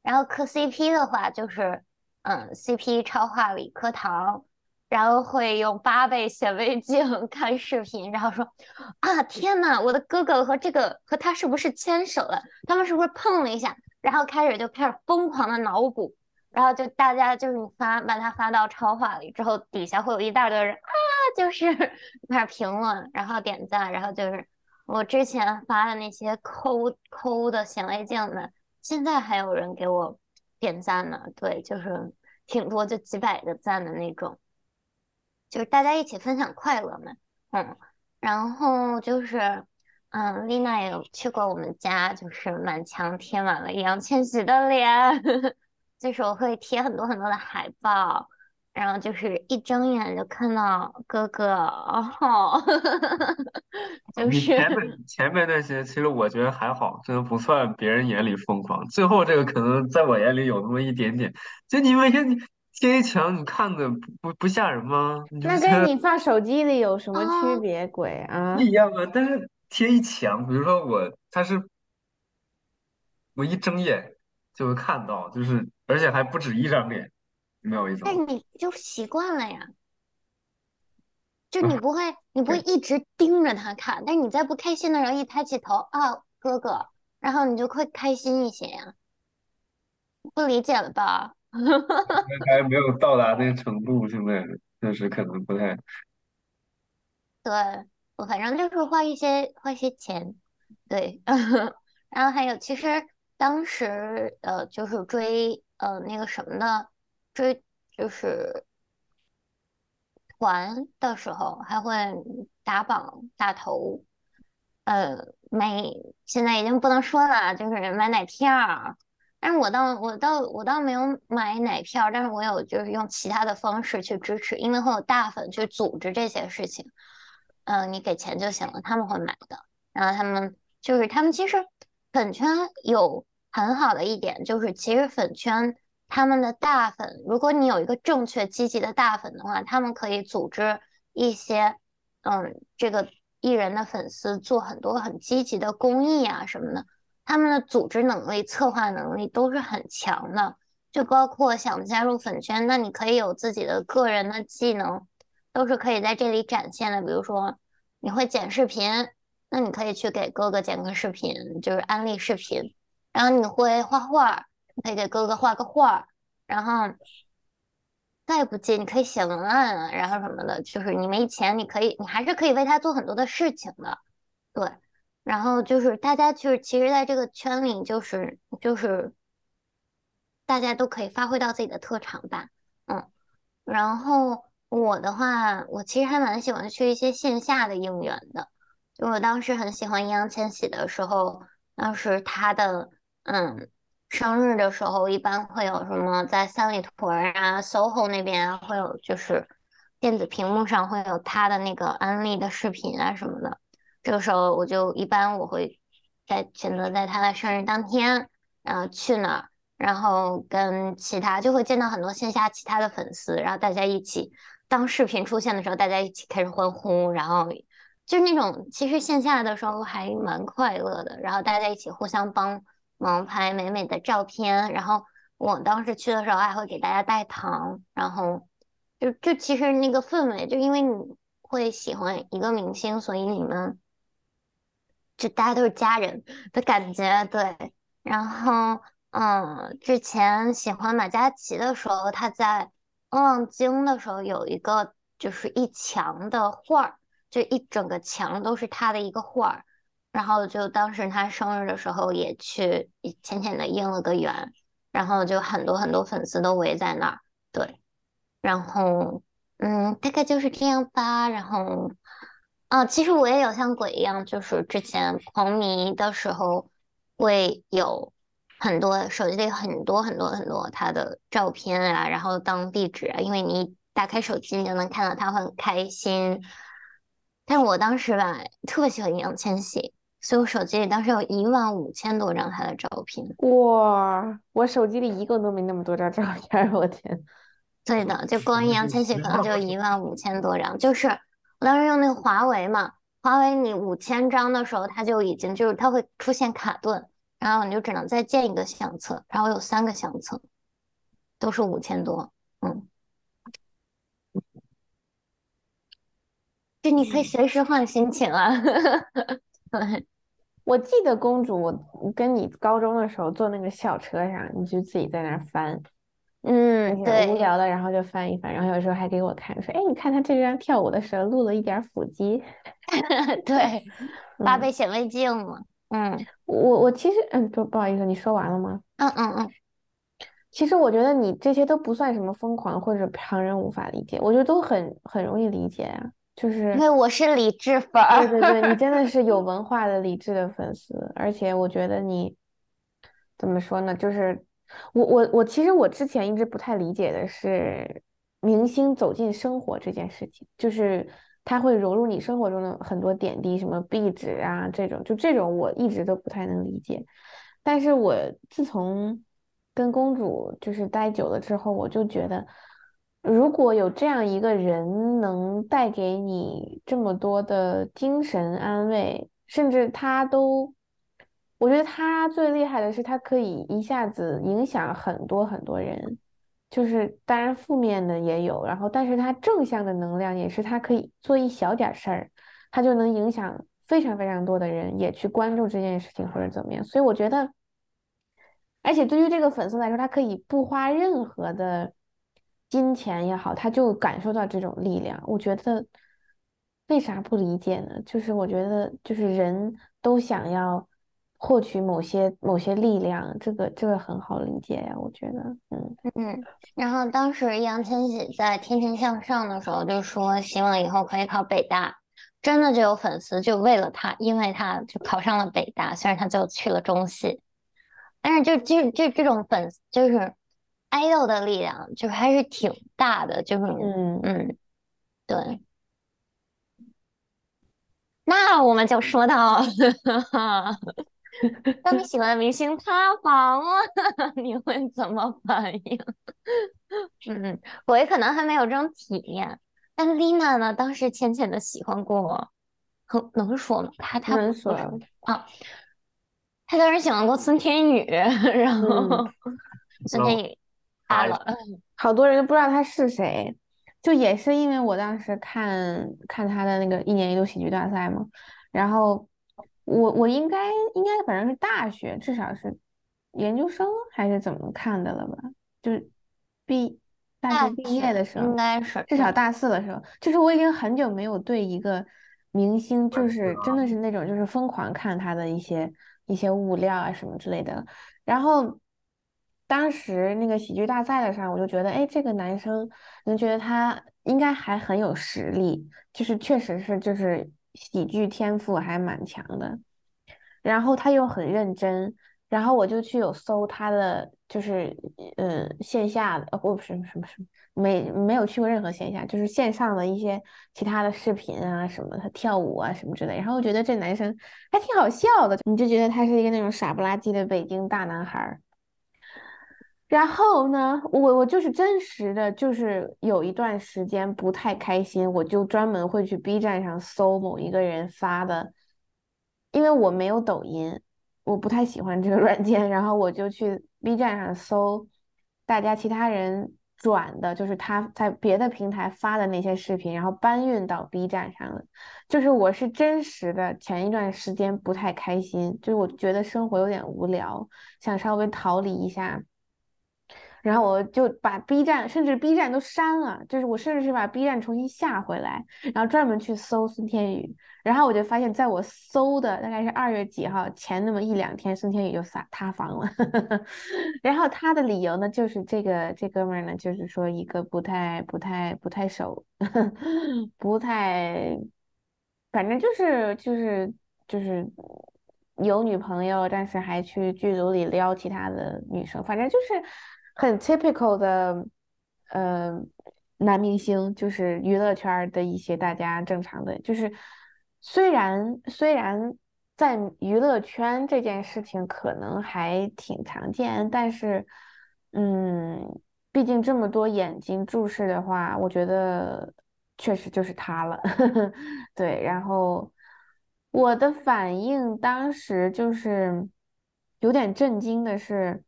然后磕 CP 的话，就是嗯，CP 超话里磕糖，然后会用八倍显微镜 看视频，然后说啊天呐，我的哥哥和这个和他是不是牵手了？他们是不是碰了一下？然后开始就开始疯狂的脑补，然后就大家就是你发把它发到超话里之后，底下会有一大堆人啊，就是 开始评论，然后点赞，然后就是我之前发的那些抠抠的显微镜的。现在还有人给我点赞呢，对，就是挺多，就几百个赞的那种，就是大家一起分享快乐嘛，嗯，然后就是，嗯，丽娜也有去过我们家，就是满墙贴满了易烊千玺的脸，就是我会贴很多很多的海报。然后就是一睁眼就看到哥哥，哦，就是前面前面那些，其实我觉得还好，真的不算别人眼里疯狂。最后这个可能在我眼里有那么一点点。就你每天贴一墙，你看的不不不吓人吗？那跟你放手机里有什么区别？鬼啊！不一样啊！但是贴一墙，比如说我，他是我一睁眼就会看到，就是而且还不止一张脸。没有意思，那你就习惯了呀，就你不会，你不会一直盯着他看，但是你在不开心的时候一抬起头啊，哥哥，然后你就会开心一些呀，不理解了吧？还没有到达那个程度，现在确实可能不太。对，我反正就是花一些花一些钱，对，然后还有其实当时呃就是追呃那个什么的。追就是团的时候还会打榜打头，呃，买现在已经不能说了，就是买奶票。但是我倒我倒我倒没有买奶票，但是我有就是用其他的方式去支持，因为会有大粉去组织这些事情。嗯，你给钱就行了，他们会买的。然后他们就是他们其实粉圈有很好的一点，就是其实粉圈。他们的大粉，如果你有一个正确积极的大粉的话，他们可以组织一些，嗯，这个艺人的粉丝做很多很积极的公益啊什么的。他们的组织能力、策划能力都是很强的。就包括想加入粉圈，那你可以有自己的个人的技能，都是可以在这里展现的。比如说你会剪视频，那你可以去给哥哥剪个视频，就是安利视频。然后你会画画。可以给哥哥画个画，然后再不济你可以写文案啊，然后什么的，就是你没钱，你可以，你还是可以为他做很多的事情的，对。然后就是大家就是其实在这个圈里，就是就是大家都可以发挥到自己的特长吧，嗯。然后我的话，我其实还蛮喜欢去一些线下的应援的，就我当时很喜欢易烊千玺的时候，当时他的嗯。生日的时候一般会有什么在三里屯啊、SOHO 那边啊，会有就是电子屏幕上会有他的那个安利的视频啊什么的。这个时候我就一般我会在选择在他的生日当天，然后去那儿，然后跟其他就会见到很多线下其他的粉丝，然后大家一起当视频出现的时候，大家一起开始欢呼，然后就是那种其实线下的时候还蛮快乐的，然后大家一起互相帮忙拍美美的照片，然后我当时去的时候还会给大家带糖，然后就就其实那个氛围，就因为你会喜欢一个明星，所以你们就大家都是家人的感觉，对。然后，嗯，之前喜欢马嘉祺的时候，他在《望京》的时候有一个就是一墙的画儿，就一整个墙都是他的一个画儿。然后就当时他生日的时候也去浅浅的应了个援，然后就很多很多粉丝都围在那儿，对。然后，嗯，大概就是这样吧。然后，啊，其实我也有像鬼一样，就是之前狂迷的时候。会有很多手机里很多很多很多他的照片啊，然后当壁纸啊，因为你打开手机你就能看到他很开心。但是我当时吧特别喜欢易烊千玺，所以我手机里当时有一万五千多张他的照片。哇，我手机里一个都没那么多张照片，我天！对的，就光易烊千玺可能就一万五千多张，就是我当时用那个华为嘛，华为你五千张的时候，它就已经就是它会出现卡顿。然后你就只能再建一个相册，然后有三个相册，都是五千多，嗯，就你可以随时换心情啊。对，我记得公主，我跟你高中的时候坐那个校车上，你就自己在那儿翻，嗯，对，无聊的，然后就翻一翻，然后有时候还给我看，说，哎，你看他这张跳舞的时候露了一点腹肌，对，八倍显微镜嘛。嗯，我我其实嗯，不不好意思，你说完了吗？嗯嗯嗯，其实我觉得你这些都不算什么疯狂或者旁人无法理解，我觉得都很很容易理解啊。就是因为我是理智粉，对对对，你真的是有 文化的理智的粉丝，而且我觉得你怎么说呢？就是我我我其实我之前一直不太理解的是明星走进生活这件事情，就是。他会融入你生活中的很多点滴，什么壁纸啊这种，就这种我一直都不太能理解。但是我自从跟公主就是待久了之后，我就觉得，如果有这样一个人能带给你这么多的精神安慰，甚至他都，我觉得他最厉害的是他可以一下子影响很多很多人。就是当然负面的也有，然后但是他正向的能量也是他可以做一小点事儿，他就能影响非常非常多的人也去关注这件事情或者怎么样。所以我觉得，而且对于这个粉丝来说，他可以不花任何的金钱也好，他就感受到这种力量。我觉得为啥不理解呢？就是我觉得就是人都想要。获取某些某些力量，这个这个很好理解呀，我觉得，嗯嗯。然后当时易烊千玺在《天天向上》的时候就说，希望以后可以考北大。真的就有粉丝就为了他，因为他就考上了北大，虽然他最后去了中戏，但是就就就这种粉丝就是爱豆的力量，就还是挺大的，就是嗯嗯，对。那我们就说到。当你喜欢的明星塌房了，你会怎么反应？嗯，我也可能还没有这种体验。但丽娜呢？当时浅浅的喜欢过，能能说吗？她她能说啊。她当时喜欢过孙天宇，然后孙天宇塌了。好多人都不知道他是谁，就也是因为我当时看看他的那个一年一度喜剧大赛嘛，然后。我我应该应该反正是大学，至少是研究生还是怎么看的了吧？就是毕大学毕业的时候，应该是至少大四的时候。就是我已经很久没有对一个明星，就是真的是那种就是疯狂看他的一些一些物料啊什么之类的。然后当时那个喜剧大赛的上，我就觉得，哎，这个男生，能觉得他应该还很有实力，就是确实是就是。喜剧天赋还蛮强的，然后他又很认真，然后我就去有搜他的，就是呃线下的，不不是什么什么，没没有去过任何线下，就是线上的一些其他的视频啊什么，他跳舞啊什么之类，然后我觉得这男生还挺好笑的，你就觉得他是一个那种傻不拉几的北京大男孩。然后呢，我我就是真实的，就是有一段时间不太开心，我就专门会去 B 站上搜某一个人发的，因为我没有抖音，我不太喜欢这个软件，然后我就去 B 站上搜大家其他人转的，就是他在别的平台发的那些视频，然后搬运到 B 站上的。就是我是真实的，前一段时间不太开心，就是我觉得生活有点无聊，想稍微逃离一下。然后我就把 B 站，甚至 B 站都删了，就是我甚至是把 B 站重新下回来，然后专门去搜孙天宇。然后我就发现，在我搜的大概是二月几号前那么一两天，孙天宇就撒塌房了。然后他的理由呢，就是这个这哥们儿呢，就是说一个不太不太不太熟，不太，反正就是就是就是有女朋友，但是还去剧组里撩其他的女生，反正就是很 typical 的，呃，男明星，就是娱乐圈的一些大家正常的，就是虽然虽然在娱乐圈这件事情可能还挺常见，但是，嗯，毕竟这么多眼睛注视的话，我觉得确实就是他了。对，然后我的反应当时就是有点震惊的是，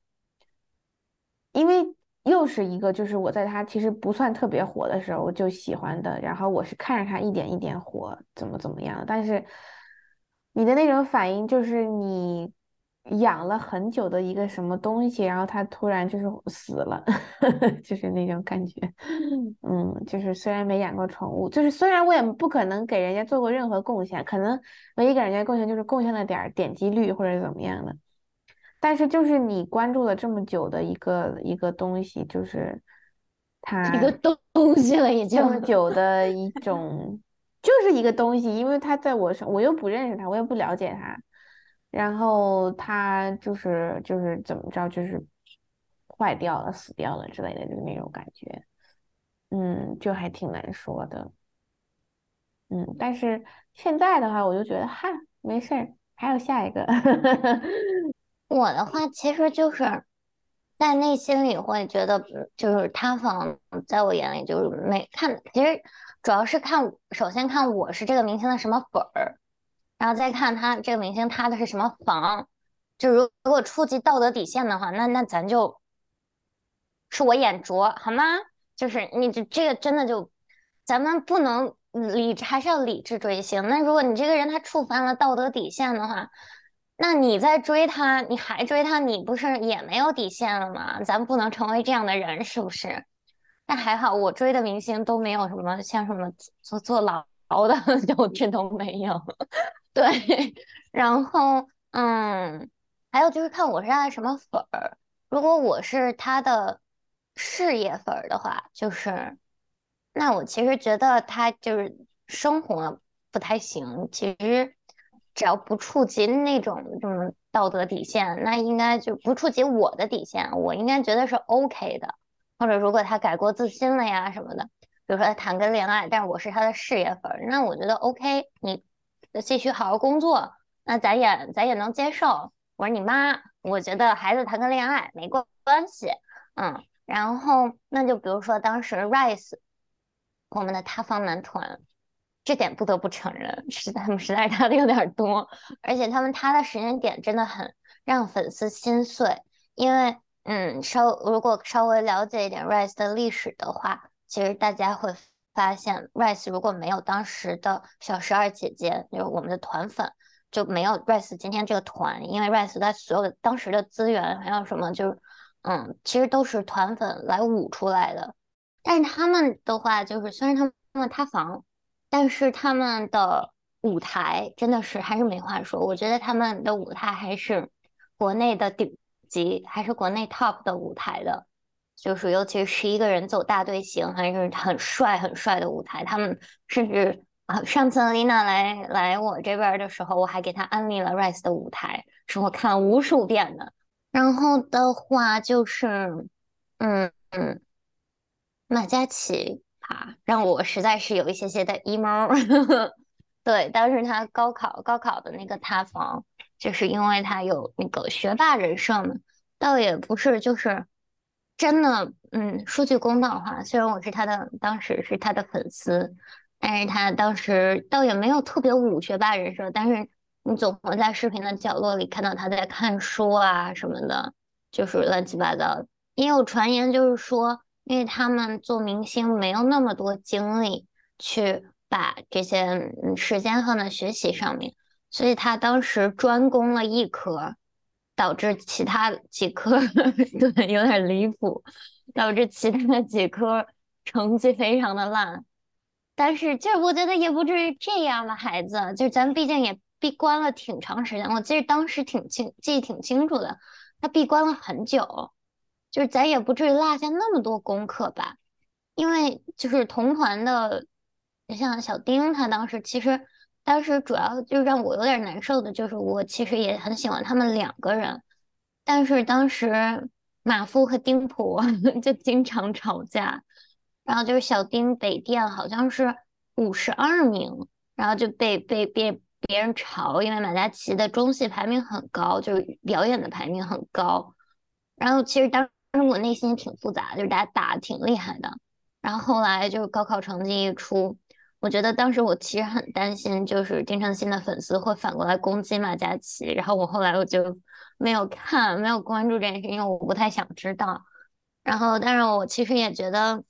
因为又是一个就是我在他其实不算特别火的时候我就喜欢的，然后我是看着他一点一点火，怎么怎么样，但是你的那种反应就是你养了很久的一个什么东西，然后它突然就是死了，就是那种感觉。嗯，就是虽然没养过宠物，就是虽然我也不可能给人家做过任何贡献，可能唯一给人家贡献就是贡献了点儿点击率或者怎么样的。但是就是你关注了这么久的一个一个东西，就是它一个东 东西了，已经这么久的一种，就是一个东西，因为它在我身，我又不认识它，我也不了解它，然后它就是就是怎么着，就是坏掉了、死掉了之类的，就是那种感觉，嗯，就还挺难说的，嗯，但是现在的话，我就觉得哈，没事儿，还有下一个。我的话其实就是在内心里会觉得，就是塌房，在我眼里就是没看，其实主要是看，首先看我是这个明星的什么粉儿，然后再看他这个明星塌的是什么房。就如如果触及道德底线的话，那那咱就是我眼拙好吗？就是你这这个真的就，咱们不能理智，还是要理智追星。那如果你这个人他触犯了道德底线的话，那你在追他，你还追他，你不是也没有底线了吗？咱不能成为这样的人，是不是？但还好，我追的明星都没有什么像什么坐坐牢的，就这都没有。对，然后嗯，还有就是看我是他的什么粉儿。如果我是他的事业粉儿的话，就是那我其实觉得他就是生活不太行。其实只要不触及那种这种道德底线，那应该就不触及我的底线，我应该觉得是 OK 的。或者如果他改过自新了呀什么的，比如说他谈个恋爱，但是我是他的事业粉，那我觉得 OK，你继续好好工作，那咱也咱也能接受。我是你妈，我觉得孩子谈个恋爱没关关系，嗯。然后那就比如说当时 Rise 我们的塌房男团，这点不得不承认，是他们实在是塌的有点多，而且他们塌的时间点真的很让粉丝心碎，因为嗯，稍如果稍微了解一点 Rise 的历史的话，其实大家会发现 Rise 如果没有当时的小十二姐姐，就是我们的团粉。就没有 Rise 今天这个团，因为 Rise 它所有的当时的资源还有什么，就是嗯，其实都是团粉来舞出来的。但是他们的话，就是虽然他们塌房，但是他们的舞台真的是还是没话说。我觉得他们的舞台还是国内的顶级，还是国内 top 的舞台的，就是尤其是十一个人走大队形，还是很帅很帅的舞台。他们甚至。啊，上次丽娜来来我这边的时候，我还给她安利了 Rise 的舞台，是我看了无数遍的。然后的话就是，嗯嗯，马嘉祺啊，让我实在是有一些些的 emo。对，当时他高考高考的那个塌房，就是因为他有那个学霸人设嘛，倒也不是，就是真的，嗯，说句公道话，虽然我是他的，当时是他的粉丝，但是他当时倒也没有特别武学霸人设，但是你总会在视频的角落里看到他在看书啊什么的，就是乱七八糟。也有传言就是说，因为他们做明星没有那么多精力去把这些时间放在学习上面，所以他当时专攻了一科。导致其他几科 对有点离谱，导致其他几科成绩非常的烂。但是就是我觉得也不至于这样吧，孩子，就是咱毕竟也闭关了挺长时间，我记得当时挺清记忆挺清楚的，他闭关了很久，就是咱也不至于落下那么多功课吧。因为就是同团的，你像小丁，他当时其实。当时主要就让我有点难受的，就是我其实也很喜欢他们两个人，但是当时马夫和丁普 就经常吵架，然后就是小丁北电好像是五十二名，然后就被被别别人嘲，因为马嘉祺的中戏排名很高，就是表演的排名很高，然后其实当但是我内心挺复杂，就是大家打挺厉害的，然后后来就是高考成绩一出。我觉得当时我其实很担心，就是丁程鑫的粉丝会反过来攻击马嘉祺，然后我后来我就没有看，没有关注这件事，因为我不太想知道。然后，但是我其实也觉得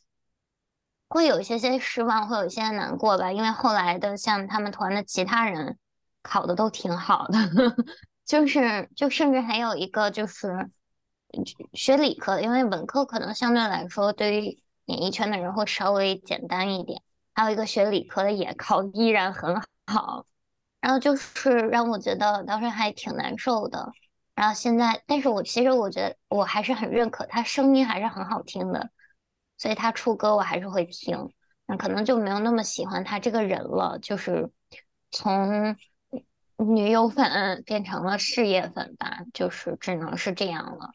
会有一些些失望，会有一些难过吧，因为后来的像他们团的其他人考的都挺好的，就是就甚至还有一个就是学理科的，因为文科可能相对来说对于演艺圈的人会稍微简单一点。还有一个学理科的也考依然很好，然后就是让我觉得当时还挺难受的。然后现在，但是我其实我觉得我还是很认可他声音还是很好听的，所以他出歌我还是会听。那可能就没有那么喜欢他这个人了，就是从女友粉变成了事业粉吧，就是只能是这样了，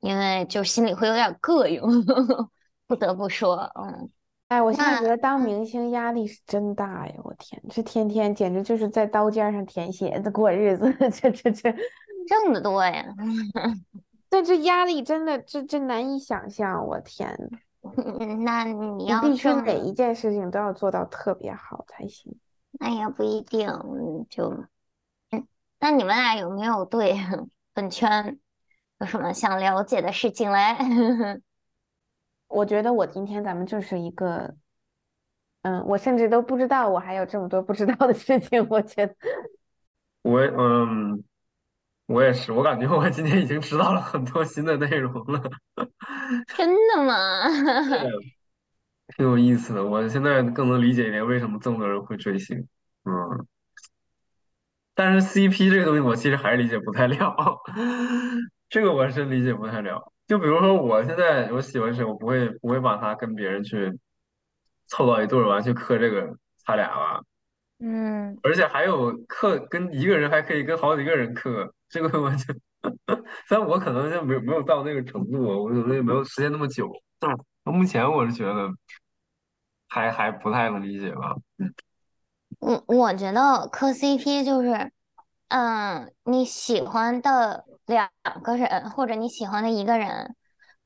因为就心里会有点膈应，不得不说，嗯。哎，我现在觉得当明星压力是真大呀！我天，这天天简直就是在刀尖上舔血的过日子，这这这挣得多呀！但这压力真的这这难以想象，我天！那你要必须每一件事情都要做到特别好才行。那也，不一定，就嗯，那你们俩有没有对本圈有什么想了解的事情嘞？我觉得我今天咱们就是一个，嗯，我甚至都不知道我还有这么多不知道的事情。我觉得，我嗯，我也是，我感觉我今天已经知道了很多新的内容了。真的吗？挺有意思的。我现在更能理解一点为什么这么多人会追星。嗯，但是 CP 这个东西，我其实还是理解不太了。这个我是理解不太了。就比如说，我现在我喜欢谁，我不会不会把他跟别人去凑到一对儿完去磕这个他俩吧。嗯。而且还有磕跟一个人还可以跟好几个人磕，这个我就，虽然我可能就没有没有到那个程度，我可能也没有时间那么久。嗯，目前我是觉得还还不太能理解吧。我我觉得磕 CP 就是，嗯，你喜欢的。两个人或者你喜欢的一个人，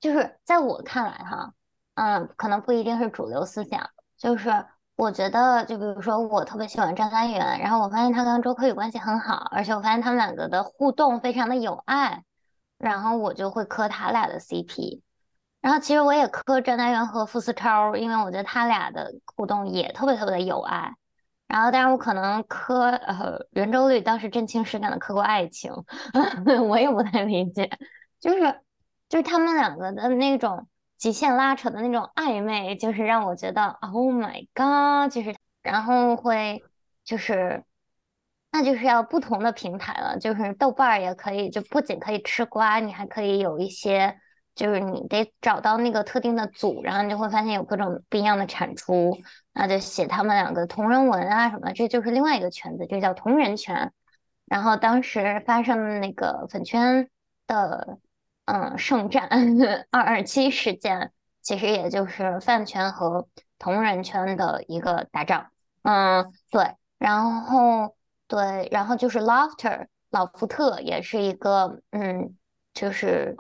就是在我看来哈，嗯，可能不一定是主流思想。就是我觉得，就比如说我特别喜欢张嘉元，然后我发现他跟周柯宇关系很好，而且我发现他们两个的互动非常的有爱，然后我就会磕他俩的 CP。然后其实我也磕张嘉元和傅思超，因为我觉得他俩的互动也特别特别的有爱。然后，但是我可能磕呃圆周率当时真情实感的磕过爱情，我也不太理解，就是就是他们两个的那种极限拉扯的那种暧昧，就是让我觉得 Oh my God，就是然后会就是那就是要不同的平台了，就是豆瓣儿也可以，就不仅可以吃瓜，你还可以有一些。就是你得找到那个特定的组，然后你就会发现有各种不一样的产出，那就写他们两个同人文啊什么，这就是另外一个圈子，这叫同人圈。然后当时发生的那个粉圈的嗯圣战二二七事件，其实也就是饭圈和同人圈的一个打仗。嗯，对，然后对，然后就是 Laughter 老福特也是一个嗯，就是。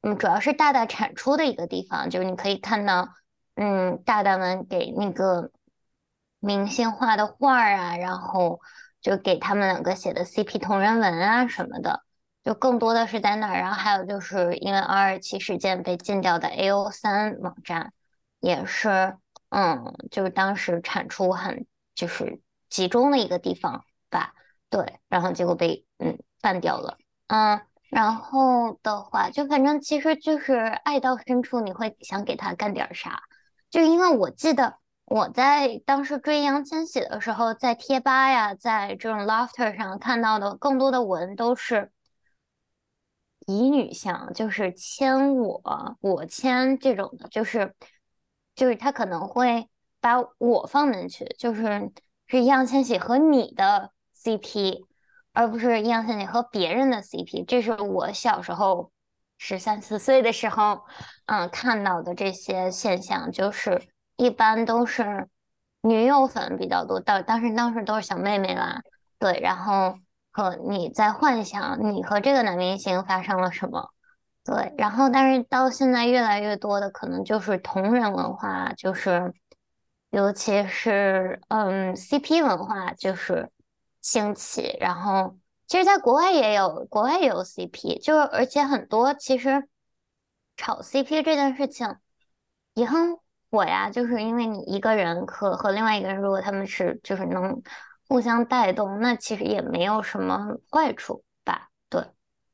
嗯，主要是大大产出的一个地方，就是你可以看到，嗯，大大们给那个明星画的画儿啊，然后就给他们两个写的 CP 同人文啊什么的，就更多的是在那儿。然后还有就是因为二二七事件被禁掉的 AO 三网站，也是，嗯，就是当时产出很就是集中的一个地方吧，对，然后结果被嗯办掉了，嗯。然后的话，就反正其实就是爱到深处，你会想给他干点啥？就因为我记得我在当时追易烊千玺的时候，在贴吧呀，在这种 Lofter 上看到的更多的文都是乙女向，就是牵我，我牵这种的，就是就是他可能会把我放进去，就是是易烊千玺和你的 CP。而不是易烊千玺和别人的 CP，这是我小时候十三四岁的时候，嗯，看到的这些现象，就是一般都是女友粉比较多，当当时当时都是小妹妹啦，对，然后和你在幻想你和这个男明星发生了什么，对，然后但是到现在越来越多的可能就是同人文化，就是尤其是嗯 CP 文化，就是。兴起，然后其实，在国外也有，国外也有 CP，就是而且很多其实炒 CP 这件事情也很火呀，就是因为你一个人和和另外一个人，如果他们是就是能互相带动，那其实也没有什么坏处吧？对，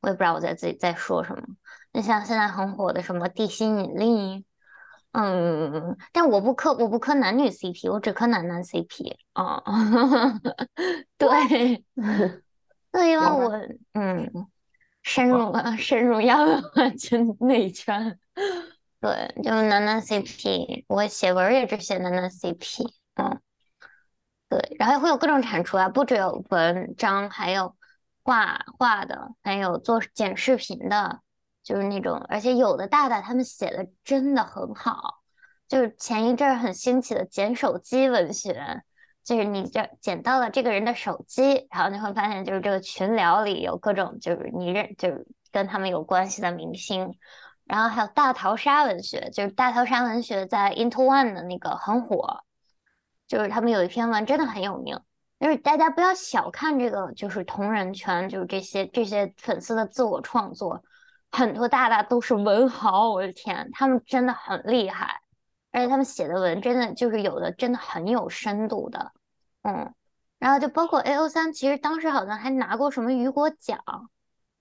我也不知道我在自己在说什么。那像现在很火的什么地心引力。嗯，但我不磕，我不磕男女 CP，我只磕男男 CP 啊。对，所以话我嗯，深入了，深入亚文圈内圈。对，就男男 CP，我写文也只写男男 CP。嗯，对，然后会有各种产出啊，不只有文章，还有画画的，还有做剪视频的。就是那种，而且有的大大他们写的真的很好，就是前一阵很兴起的捡手机文学，就是你这捡到了这个人的手机，然后你会发现就是这个群聊里有各种就是你认就是跟他们有关系的明星，然后还有大逃杀文学，就是大逃杀文学在 Into One 的那个很火，就是他们有一篇文真的很有名，就是大家不要小看这个就是同人圈，就是这些这些粉丝的自我创作。很多大大都是文豪，我的天，他们真的很厉害，而且他们写的文真的就是有的真的很有深度的，嗯，然后就包括 A O 三，其实当时好像还拿过什么雨果奖，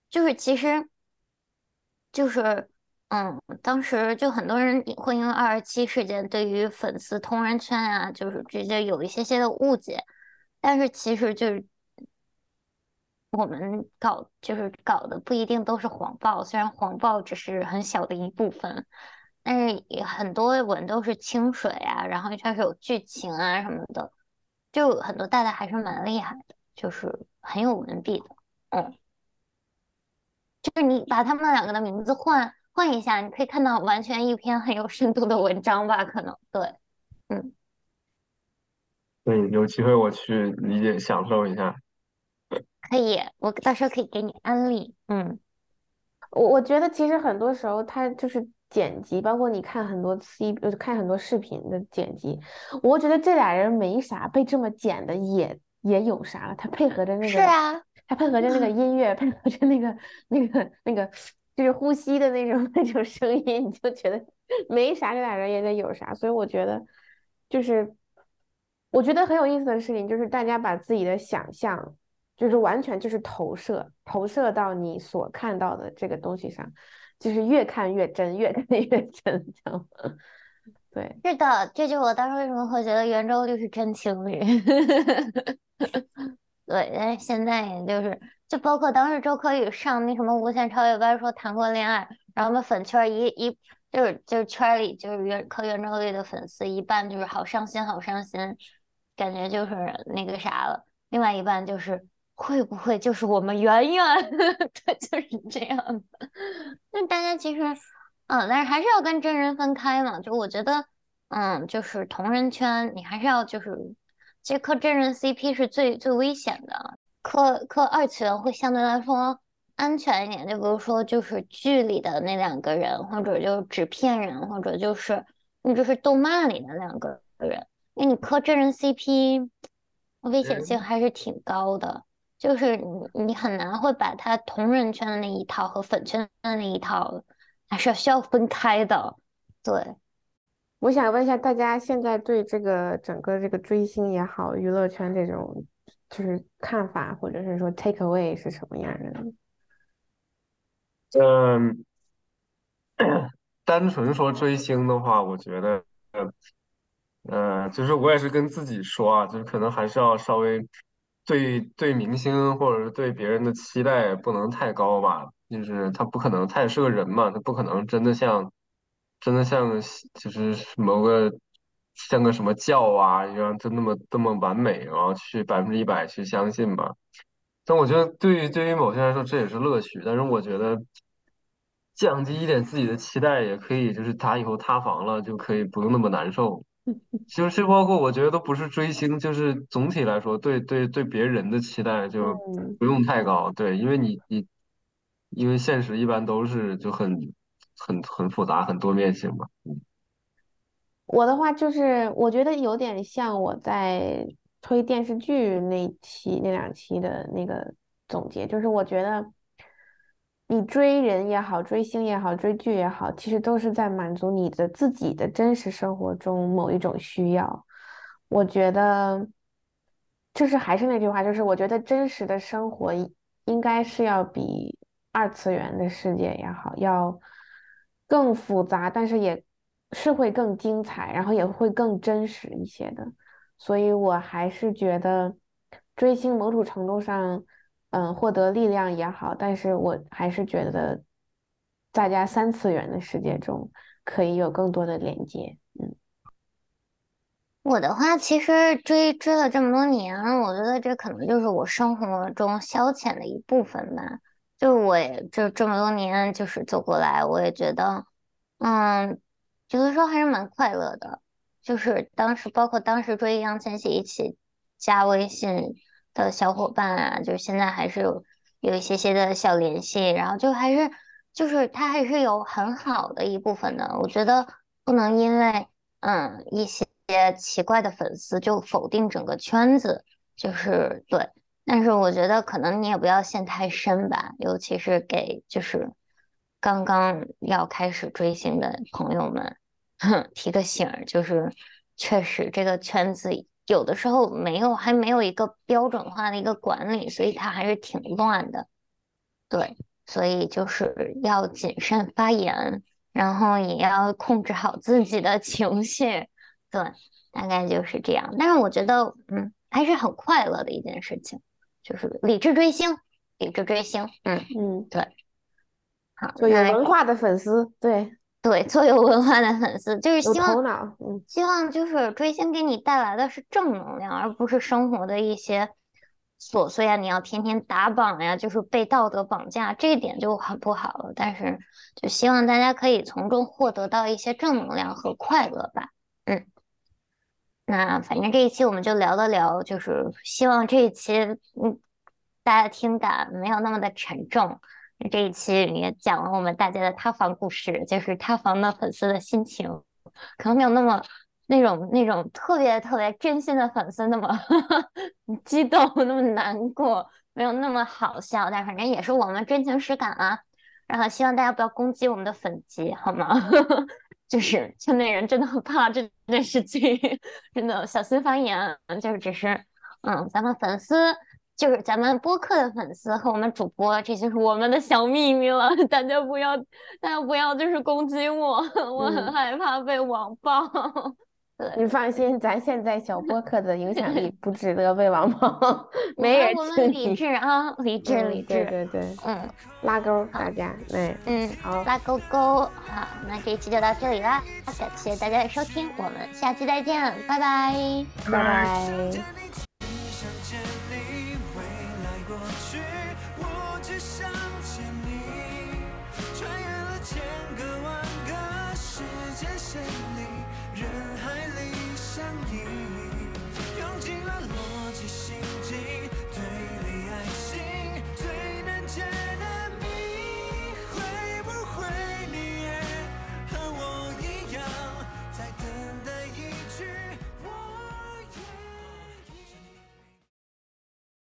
就是其实就是嗯，当时就很多人会因为二二七事件对于粉丝同人圈啊，就是直接有一些些的误解，但是其实就是。我们搞就是搞的不一定都是黄暴，虽然黄暴只是很小的一部分，但是也很多文都是清水啊，然后一开始有剧情啊什么的，就很多大大还是蛮厉害的，就是很有文笔的，嗯，就是你把他们两个的名字换换一下，你可以看到完全一篇很有深度的文章吧？可能对，嗯，对，有机会我去理解享受一下。可以，我到时候可以给你安利。嗯，我我觉得其实很多时候他就是剪辑，包括你看很多 C，看很多视频的剪辑，我觉得这俩人没啥，被这么剪的也也有啥了。他配合着那个，是啊，他配合着那个音乐，配合着那个那个那个，就是呼吸的那种 那种声音，你就觉得 没啥，这俩人也得有啥。所以我觉得，就是我觉得很有意思的事情，就是大家把自己的想象。就是完全就是投射，投射到你所看到的这个东西上，就是越看越真，越看越真，对，是的，这就是我当时为什么会觉得圆周率是真情侣。对，但是现在也就是，就包括当时周柯宇上那什么无限超越班说谈过恋爱，然后我们粉圈一一就是就是圈里就是圆磕圆周率的粉丝一半就是好伤心好伤心，感觉就是那个啥了，另外一半就是。会不会就是我们圆圆？他 就是这样的。那大家其实，嗯，但是还是要跟真人分开嘛。就我觉得，嗯，就是同人圈，你还是要就是，其实磕真人 CP 是最最危险的。磕磕二次元会相对来说安全一点，就比如说就是剧里的那两个人，或者就是纸片人，或者就是你就是动漫里的两个人，因为你磕真人 CP 危险性还是挺高的，就是你你很难会把他同人圈的那一套和粉圈的那一套还是要需要分开的，对。我想问一下大家，现在对这个整个这个追星也好，娱乐圈这种就是看法，或者是说 take away 是什么样的呢？嗯，单纯说追星的话，我觉得，呃，就是我也是跟自己说啊，就是可能还是要稍微对对明星或者是对别人的期待不能太高吧，就是他不可能，他也是个人嘛，他不可能真的像真的像就是某个像个什么教啊一样，就那么那么完美，然后去百分之一百去相信吧。但我觉得对于对于某些人来说这也是乐趣，但是我觉得降低一点自己的期待也可以，就是他以后塌房了就可以不用那么难受。就是包括我觉得都不是追星，就是总体来说对对对别人的期待就嗯，不用太高，对，因为你你因为现实一般都是就很很很复杂很多面性嘛。我的话就是我觉得有点像我在推电视剧那期那两期的那个总结，就是我觉得你追人也好，追星也好，追剧也好，其实都是在满足你的自己的真实生活中某一种需要。我觉得就是还是那句话，就是我觉得真实的生活应该是要比二次元的世界也好，要更复杂，但是也是会更精彩，然后也会更真实一些的。所以我还是觉得追星某种程度上，嗯，获得力量也好，但是我还是觉得大家三次元的世界中可以有更多的连接。嗯。我的话，其实追追了这么多年，我觉得这可能就是我生活中消遣的一部分吧。就我也这这么多年就是走过来，我也觉得，嗯，有的时候还是蛮快乐的。就是当时包括当时追易烊千玺一起加微信的小伙伴啊，就是现在还是有有一些些的小联系，然后就还是就是他还是有很好的一部分的。我觉得不能因为嗯一些。奇怪的粉丝就否定整个圈子，就是对。但是我觉得可能你也不要陷太深吧，尤其是给就是刚刚要开始追星的朋友们 提个醒，就是确实这个圈子有的时候没有还没有一个标准化的一个管理，所以它还是挺乱的。对，所以就是要谨慎发言，然后也要控制好自己的情绪。对，大概就是这样。但是我觉得，嗯，还是很快乐的一件事情，就是理智追星，理智追星。嗯嗯，对。好，就有文化的粉丝，对，对做有文化的粉丝，就是希望，嗯希望就是追星给你带来的是正能量，而不是生活的一些琐碎啊，你要天天打榜呀，就是被道德绑架，这一点就很不好了。但是就希望大家可以从中获得到一些正能量和快乐吧。嗯。那反正这一期我们就聊了聊，就是希望这一期嗯大家听感没有那么的沉重。这一期也讲了我们大家的塌房故事，就是塌房的粉丝的心情，可能没有那么那种那种特别特别真心的粉丝那么 激动，那么难过，没有那么好笑，但反正也是我们真情实感啊。然后希望大家不要攻击我们的粉级，好吗？就是圈内人真的很怕这件事情，真的小心发言。就是只是，嗯，咱们粉丝就是咱们播客的粉丝和我们主播，这就是我们的小秘密了。大家不要，大家不要就是攻击我，我很嗯害怕被网暴。对，你放心，咱现在小播客的影响力 不值得被网暴，没人我们。理智啊，理智嗯理智。对对对，嗯拉钩大家，哎，嗯，好，拉勾勾。好，那这一期就到这里啦，感谢大家的收听，我们下期再见，拜拜。拜拜。